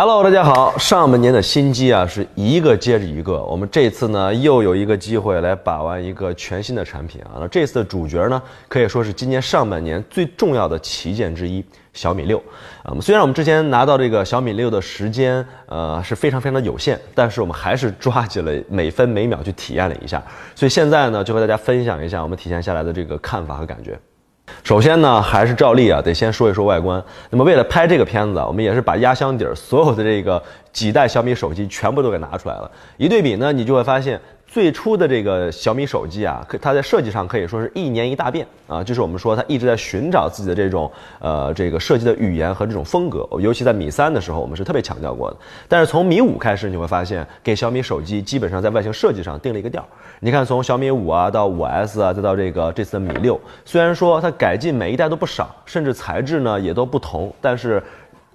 Hello，大家好。上半年的新机啊是一个接着一个，我们这次呢又有一个机会来把玩一个全新的产品啊。那这次的主角呢可以说是今年上半年最重要的旗舰之一——小米六。啊，虽然我们之前拿到这个小米六的时间呃是非常非常的有限，但是我们还是抓紧了每分每秒去体验了一下。所以现在呢就和大家分享一下我们体验下来的这个看法和感觉。首先呢，还是照例啊，得先说一说外观。那么为了拍这个片子啊，我们也是把压箱底儿所有的这个几代小米手机全部都给拿出来了。一对比呢，你就会发现。最初的这个小米手机啊，可它在设计上可以说是一年一大变啊，就是我们说它一直在寻找自己的这种呃这个设计的语言和这种风格，尤其在米三的时候，我们是特别强调过的。但是从米五开始，你会发现给小米手机基本上在外形设计上定了一个调。你看，从小米五啊到五 S 啊，再到这个这次的米六，虽然说它改进每一代都不少，甚至材质呢也都不同，但是。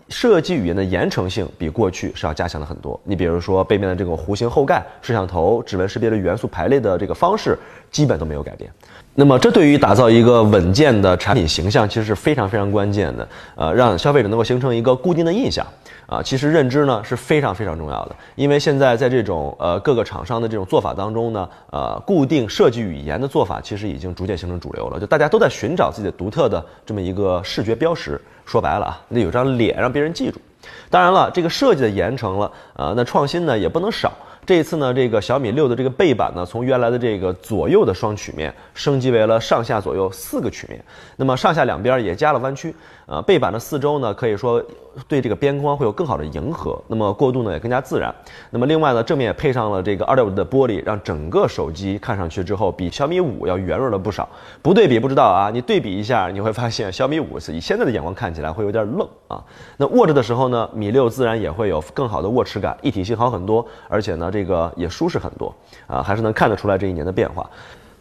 设计语言的严诚性比过去是要加强了很多。你比如说背面的这个弧形后盖、摄像头、指纹识别的元素排列的这个方式，基本都没有改变。那么这对于打造一个稳健的产品形象，其实是非常非常关键的。呃，让消费者能够形成一个固定的印象。啊，其实认知呢是非常非常重要的，因为现在在这种呃各个厂商的这种做法当中呢，呃，固定设计语言的做法其实已经逐渐形成主流了，就大家都在寻找自己的独特的这么一个视觉标识。说白了啊，那有张脸让别人记住。当然了，这个设计的严成了啊，那创新呢也不能少。这一次呢，这个小米六的这个背板呢，从原来的这个左右的双曲面升级为了上下左右四个曲面，那么上下两边也加了弯曲。呃，背板的四周呢，可以说对这个边框会有更好的迎合，那么过渡呢也更加自然。那么另外呢，正面也配上了这个二点五的玻璃，让整个手机看上去之后比小米五要圆润了不少。不对比不知道啊，你对比一下，你会发现小米五是以现在的眼光看起来会有点愣啊。那握着的时候呢，米六自然也会有更好的握持感，一体性好很多，而且呢。这个也舒适很多啊，还是能看得出来这一年的变化。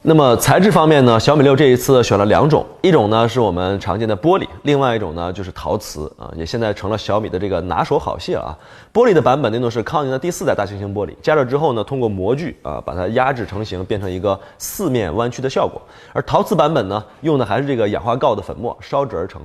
那么材质方面呢，小米六这一次选了两种，一种呢是我们常见的玻璃，另外一种呢就是陶瓷啊，也现在成了小米的这个拿手好戏了啊。玻璃的版本那种是康宁的第四代大猩猩玻璃，加热之后呢，通过模具啊把它压制成型，变成一个四面弯曲的效果。而陶瓷版本呢，用的还是这个氧化锆的粉末烧制而成。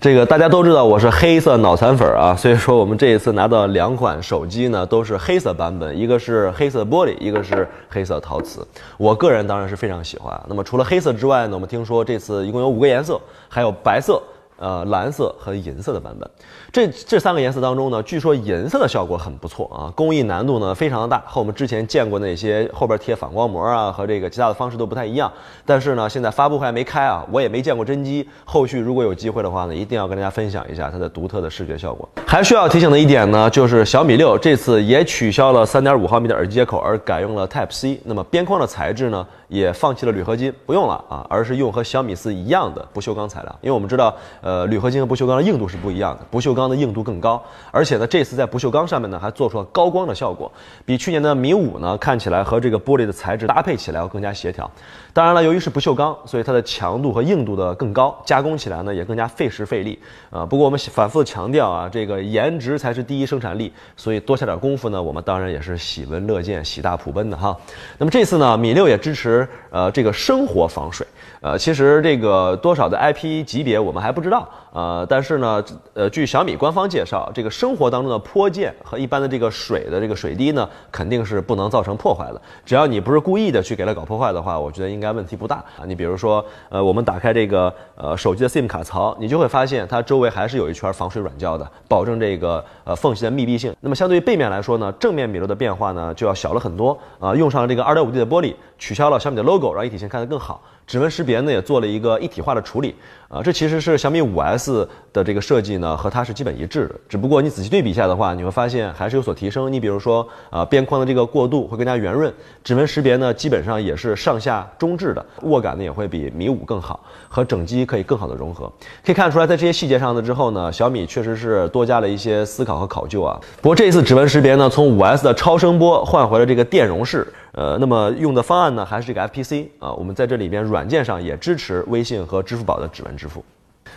这个大家都知道我是黑色脑残粉啊，所以说我们这一次拿到两款手机呢，都是黑色版本，一个是黑色玻璃，一个是黑色陶瓷。我个人当然是非常。常喜欢。那么除了黑色之外呢，我们听说这次一共有五个颜色，还有白色。呃，蓝色和银色的版本，这这三个颜色当中呢，据说银色的效果很不错啊，工艺难度呢非常的大，和我们之前见过那些后边贴反光膜啊和这个其他的方式都不太一样。但是呢，现在发布会还没开啊，我也没见过真机。后续如果有机会的话呢，一定要跟大家分享一下它的独特的视觉效果。还需要提醒的一点呢，就是小米六这次也取消了三点五毫米的耳机接口，而改用了 Type C。那么边框的材质呢，也放弃了铝合金，不用了啊，而是用和小米四一样的不锈钢材料，因为我们知道。呃，铝合金和不锈钢的硬度是不一样的，不锈钢的硬度更高，而且呢，这次在不锈钢上面呢还做出了高光的效果，比去年的米五呢看起来和这个玻璃的材质搭配起来要更加协调。当然了，由于是不锈钢，所以它的强度和硬度的更高，加工起来呢也更加费时费力啊。不过我们反复强调啊，这个颜值才是第一生产力，所以多下点功夫呢，我们当然也是喜闻乐见、喜大普奔的哈。那么这次呢，米六也支持呃这个生活防水。呃，其实这个多少的 IP 级别我们还不知道，呃，但是呢，呃，据小米官方介绍，这个生活当中的泼溅和一般的这个水的这个水滴呢，肯定是不能造成破坏的。只要你不是故意的去给它搞破坏的话，我觉得应该问题不大啊。你比如说，呃，我们打开这个呃手机的 SIM 卡槽，你就会发现它周围还是有一圈防水软胶的，保证这个呃缝隙的密闭性。那么相对于背面来说呢，正面米六的变化呢就要小了很多啊，用上了这个 2.5D 的玻璃，取消了小米的 logo，让一体性看得更好。指纹识别呢也做了一个一体化的处理，啊，这其实是小米五 S 的这个设计呢和它是基本一致的，只不过你仔细对比一下的话，你会发现还是有所提升。你比如说啊，边框的这个过渡会更加圆润，指纹识别呢基本上也是上下中置的，握感呢也会比米五更好，和整机可以更好的融合。可以看出来，在这些细节上呢之后呢，小米确实是多加了一些思考和考究啊。不过这一次指纹识别呢，从五 S 的超声波换回了这个电容式。呃，那么用的方案呢，还是这个 FPC 啊。我们在这里边软件上也支持微信和支付宝的指纹支付。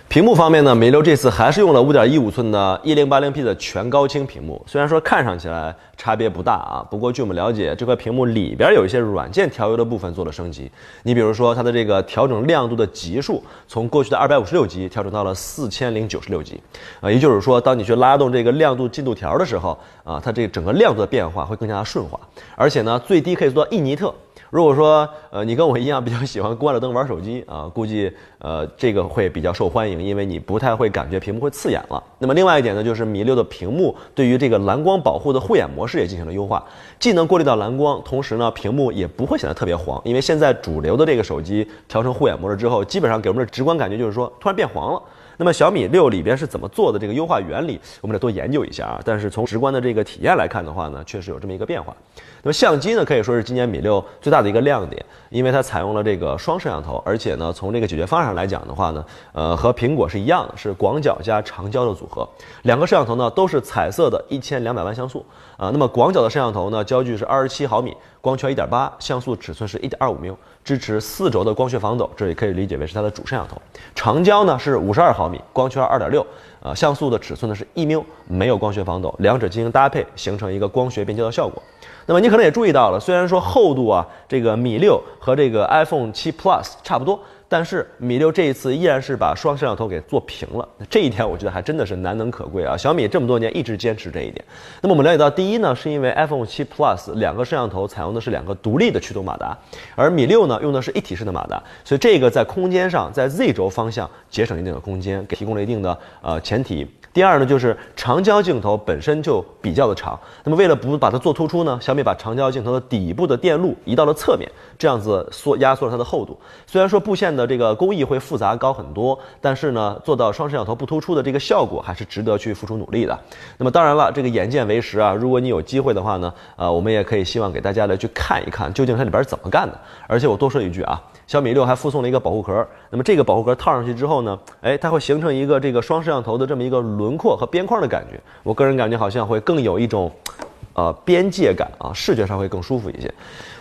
屏幕方面呢，米六这次还是用了五点一五寸的 1080P 的全高清屏幕，虽然说看上起来差别不大啊，不过据我们了解，这块屏幕里边有一些软件调优的部分做了升级。你比如说它的这个调整亮度的级数，从过去的二百五十六级调整到了四千零九十六级，啊，也就是说，当你去拉动这个亮度进度条的时候，啊，它这整个亮度的变化会更加的顺滑，而且呢，最低可以做到一尼特。如果说呃你跟我一样比较喜欢关了灯玩手机啊，估计呃这个会比较受欢迎，因为你不太会感觉屏幕会刺眼了。那么另外一点呢，就是米六的屏幕对于这个蓝光保护的护眼模式也进行了优化，既能过滤到蓝光，同时呢屏幕也不会显得特别黄。因为现在主流的这个手机调成护眼模式之后，基本上给我们的直观感觉就是说突然变黄了。那么小米六里边是怎么做的这个优化原理，我们得多研究一下啊。但是从直观的这个体验来看的话呢，确实有这么一个变化。那么相机呢，可以说是今年米六最大的一个亮点，因为它采用了这个双摄像头，而且呢，从这个解决方案上来讲的话呢，呃，和苹果是一样的，是广角加长焦的组合。两个摄像头呢都是彩色的，一千两百万像素啊。那么广角的摄像头呢，焦距是二十七毫米，光圈一点八，像素尺寸是一点二五 m 支持四轴的光学防抖，这也可以理解为是它的主摄像头。长焦呢是五十二毫米，光圈二点六，呃，像素的尺寸呢是一缪没有光学防抖，两者进行搭配，形成一个光学变焦的效果。那么你可能也注意到了，虽然说厚度啊，这个米六和这个 iPhone 七 Plus 差不多。但是米六这一次依然是把双摄像头给做平了，这一点我觉得还真的是难能可贵啊！小米这么多年一直坚持这一点。那么我们了解到，第一呢，是因为 iPhone 七 Plus 两个摄像头采用的是两个独立的驱动马达，而米六呢用的是一体式的马达，所以这个在空间上，在 Z 轴方向节省一定的空间，给提供了一定的呃前提。第二呢，就是长焦镜头本身就比较的长，那么为了不把它做突出呢，小米把长焦镜头的底部的电路移到了侧面，这样子缩压缩了它的厚度。虽然说布线的这个工艺会复杂高很多，但是呢，做到双摄像头不突出的这个效果还是值得去付出努力的。那么当然了，这个眼见为实啊，如果你有机会的话呢，呃，我们也可以希望给大家来去看一看，究竟它里边怎么干的。而且我多说一句啊。小米六还附送了一个保护壳，那么这个保护壳套上去之后呢，哎，它会形成一个这个双摄像头的这么一个轮廓和边框的感觉。我个人感觉好像会更有一种，呃，边界感啊，视觉上会更舒服一些。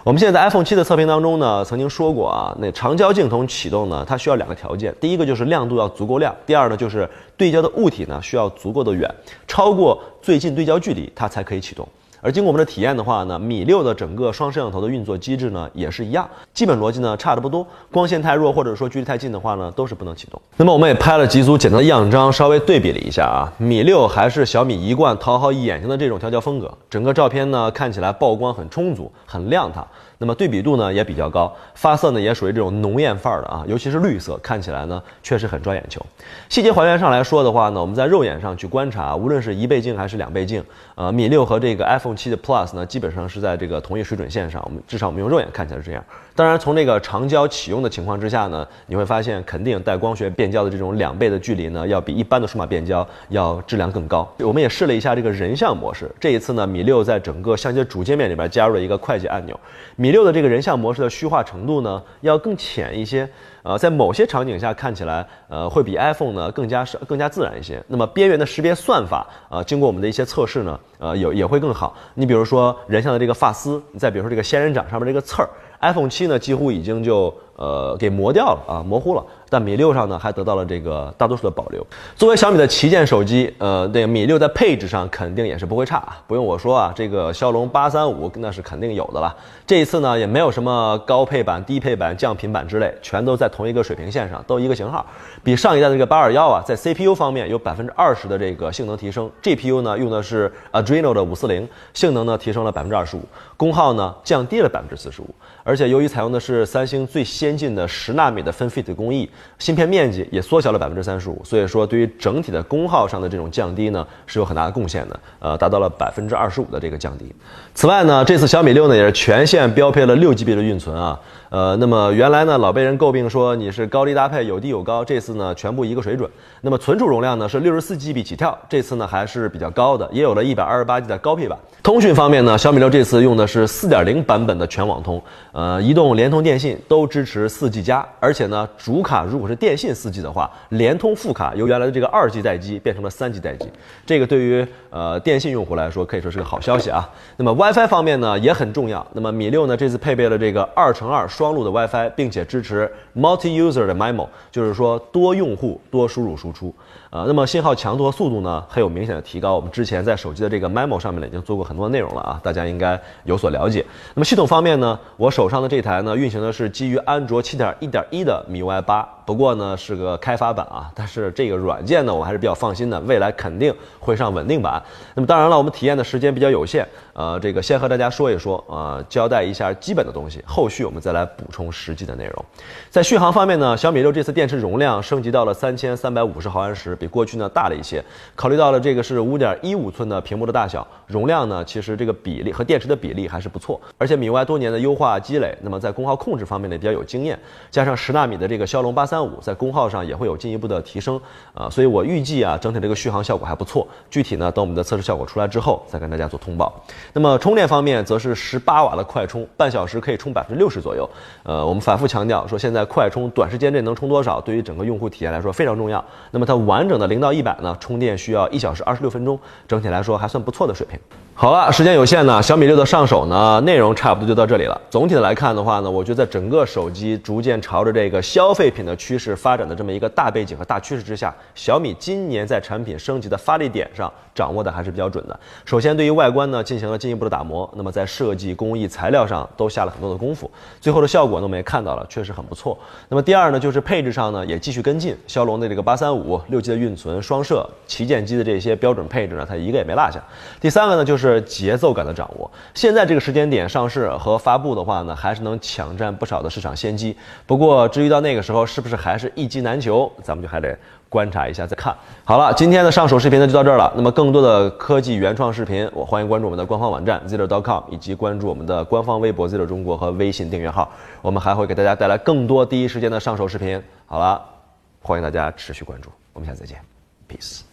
我们现在在 iPhone 七的测评当中呢，曾经说过啊，那长焦镜头启动呢，它需要两个条件，第一个就是亮度要足够亮，第二呢就是对焦的物体呢需要足够的远，超过最近对焦距离它才可以启动。而经过我们的体验的话呢，米六的整个双摄像头的运作机制呢也是一样，基本逻辑呢差的不多。光线太弱或者说距离太近的话呢，都是不能启动。那么我们也拍了几组简单的样张，稍微对比了一下啊，米六还是小米一贯讨好眼睛的这种调教风格，整个照片呢看起来曝光很充足，很亮堂。那么对比度呢也比较高，发色呢也属于这种浓艳范儿的啊，尤其是绿色，看起来呢确实很抓眼球。细节还原上来说的话呢，我们在肉眼上去观察，无论是一倍镜还是两倍镜，呃，米六和这个 iPhone 七的 Plus 呢，基本上是在这个同一水准线上。我们至少我们用肉眼看起来是这样。当然，从这个长焦启用的情况之下呢，你会发现肯定带光学变焦的这种两倍的距离呢，要比一般的数码变焦要质量更高。我们也试了一下这个人像模式，这一次呢，米六在整个相机的主界面里边加入了一个快捷按钮。米六的这个人像模式的虚化程度呢，要更浅一些，呃，在某些场景下看起来，呃，会比 iPhone 呢更加更加自然一些。那么边缘的识别算法，呃，经过我们的一些测试呢，呃，有也会更好。你比如说人像的这个发丝，你再比如说这个仙人掌上面这个刺儿，iPhone 七呢几乎已经就呃给磨掉了啊，模糊了。但米六上呢，还得到了这个大多数的保留。作为小米的旗舰手机，呃，这个米六在配置上肯定也是不会差啊，不用我说啊，这个骁龙八三五那是肯定有的了。这一次呢，也没有什么高配版、低配版、降频版之类，全都在同一个水平线上，都一个型号。比上一代的这个八二幺啊，在 CPU 方面有百分之二十的这个性能提升，GPU 呢用的是 Adreno 的五四零，性能呢提升了百分之二十五，功耗呢降低了百分之四十五。而且由于采用的是三星最先先进的十纳米的 FinFET 工艺。芯片面积也缩小了百分之三十五，所以说对于整体的功耗上的这种降低呢，是有很大的贡献的，呃，达到了百分之二十五的这个降低。此外呢，这次小米六呢也是全线标配了六 GB 的运存啊。呃，那么原来呢，老被人诟病说你是高低搭配有低有高，这次呢全部一个水准。那么存储容量呢是六十四 GB 起跳，这次呢还是比较高的，也有了一百二十八 G 的高配版。通讯方面呢，小米六这次用的是四点零版本的全网通，呃，移动、联通、电信都支持持四 G 加，而且呢，主卡如果是电信四 G 的话，联通副卡由原来的这个二 G 待机变成了三 G 待机，这个对于呃电信用户来说可以说是个好消息啊。那么 WiFi 方面呢也很重要，那么米六呢这次配备了这个二乘二双路的 WiFi，并且支持 Multi-User 的 MIMO，就是说多用户多输入输出。呃，那么信号强度和速度呢，还有明显的提高。我们之前在手机的这个 MIMO 上面呢，已经做过很多内容了啊，大家应该有所了解。那么系统方面呢，我手上的这台呢，运行的是基于安卓七点一点一的 MIUI 八。不过呢，是个开发版啊，但是这个软件呢，我还是比较放心的，未来肯定会上稳定版。那么当然了，我们体验的时间比较有限，呃，这个先和大家说一说，呃，交代一下基本的东西，后续我们再来补充实际的内容。在续航方面呢，小米六这次电池容量升级到了三千三百五十毫安时，比过去呢大了一些。考虑到了这个是五点一五寸的屏幕的大小，容量呢，其实这个比例和电池的比例还是不错。而且米 UI 多年的优化积累，那么在功耗控制方面呢比较有经经验，加上十纳米的这个骁龙八三。五在功耗上也会有进一步的提升啊，所以我预计啊，整体这个续航效果还不错。具体呢，等我们的测试效果出来之后，再跟大家做通报。那么充电方面，则是十八瓦的快充，半小时可以充百分之六十左右。呃，我们反复强调说，现在快充短时间内能充多少，对于整个用户体验来说非常重要。那么它完整的零到一百呢，充电需要一小时二十六分钟，整体来说还算不错的水平。好了，时间有限呢，小米六的上手呢，内容差不多就到这里了。总体的来看的话呢，我觉得在整个手机逐渐朝着这个消费品的趋势发展的这么一个大背景和大趋势之下，小米今年在产品升级的发力点上掌握的还是比较准的。首先，对于外观呢进行了进一步的打磨，那么在设计工艺材料上都下了很多的功夫，最后的效果呢我们也看到了，确实很不错。那么第二呢，就是配置上呢也继续跟进，骁龙的这个八三五六 G 的运存、双摄、旗舰机的这些标准配置呢，它一个也没落下。第三个呢就是。节奏感的掌握。现在这个时间点上市和发布的话呢，还是能抢占不少的市场先机。不过，至于到那个时候是不是还是一机难求，咱们就还得观察一下再看。好了，今天的上手视频呢就到这儿了。那么，更多的科技原创视频，我欢迎关注我们的官方网站 zero.com，以及关注我们的官方微博 zero 中国和微信订阅号。我们还会给大家带来更多第一时间的上手视频。好了，欢迎大家持续关注。我们下次再见，peace。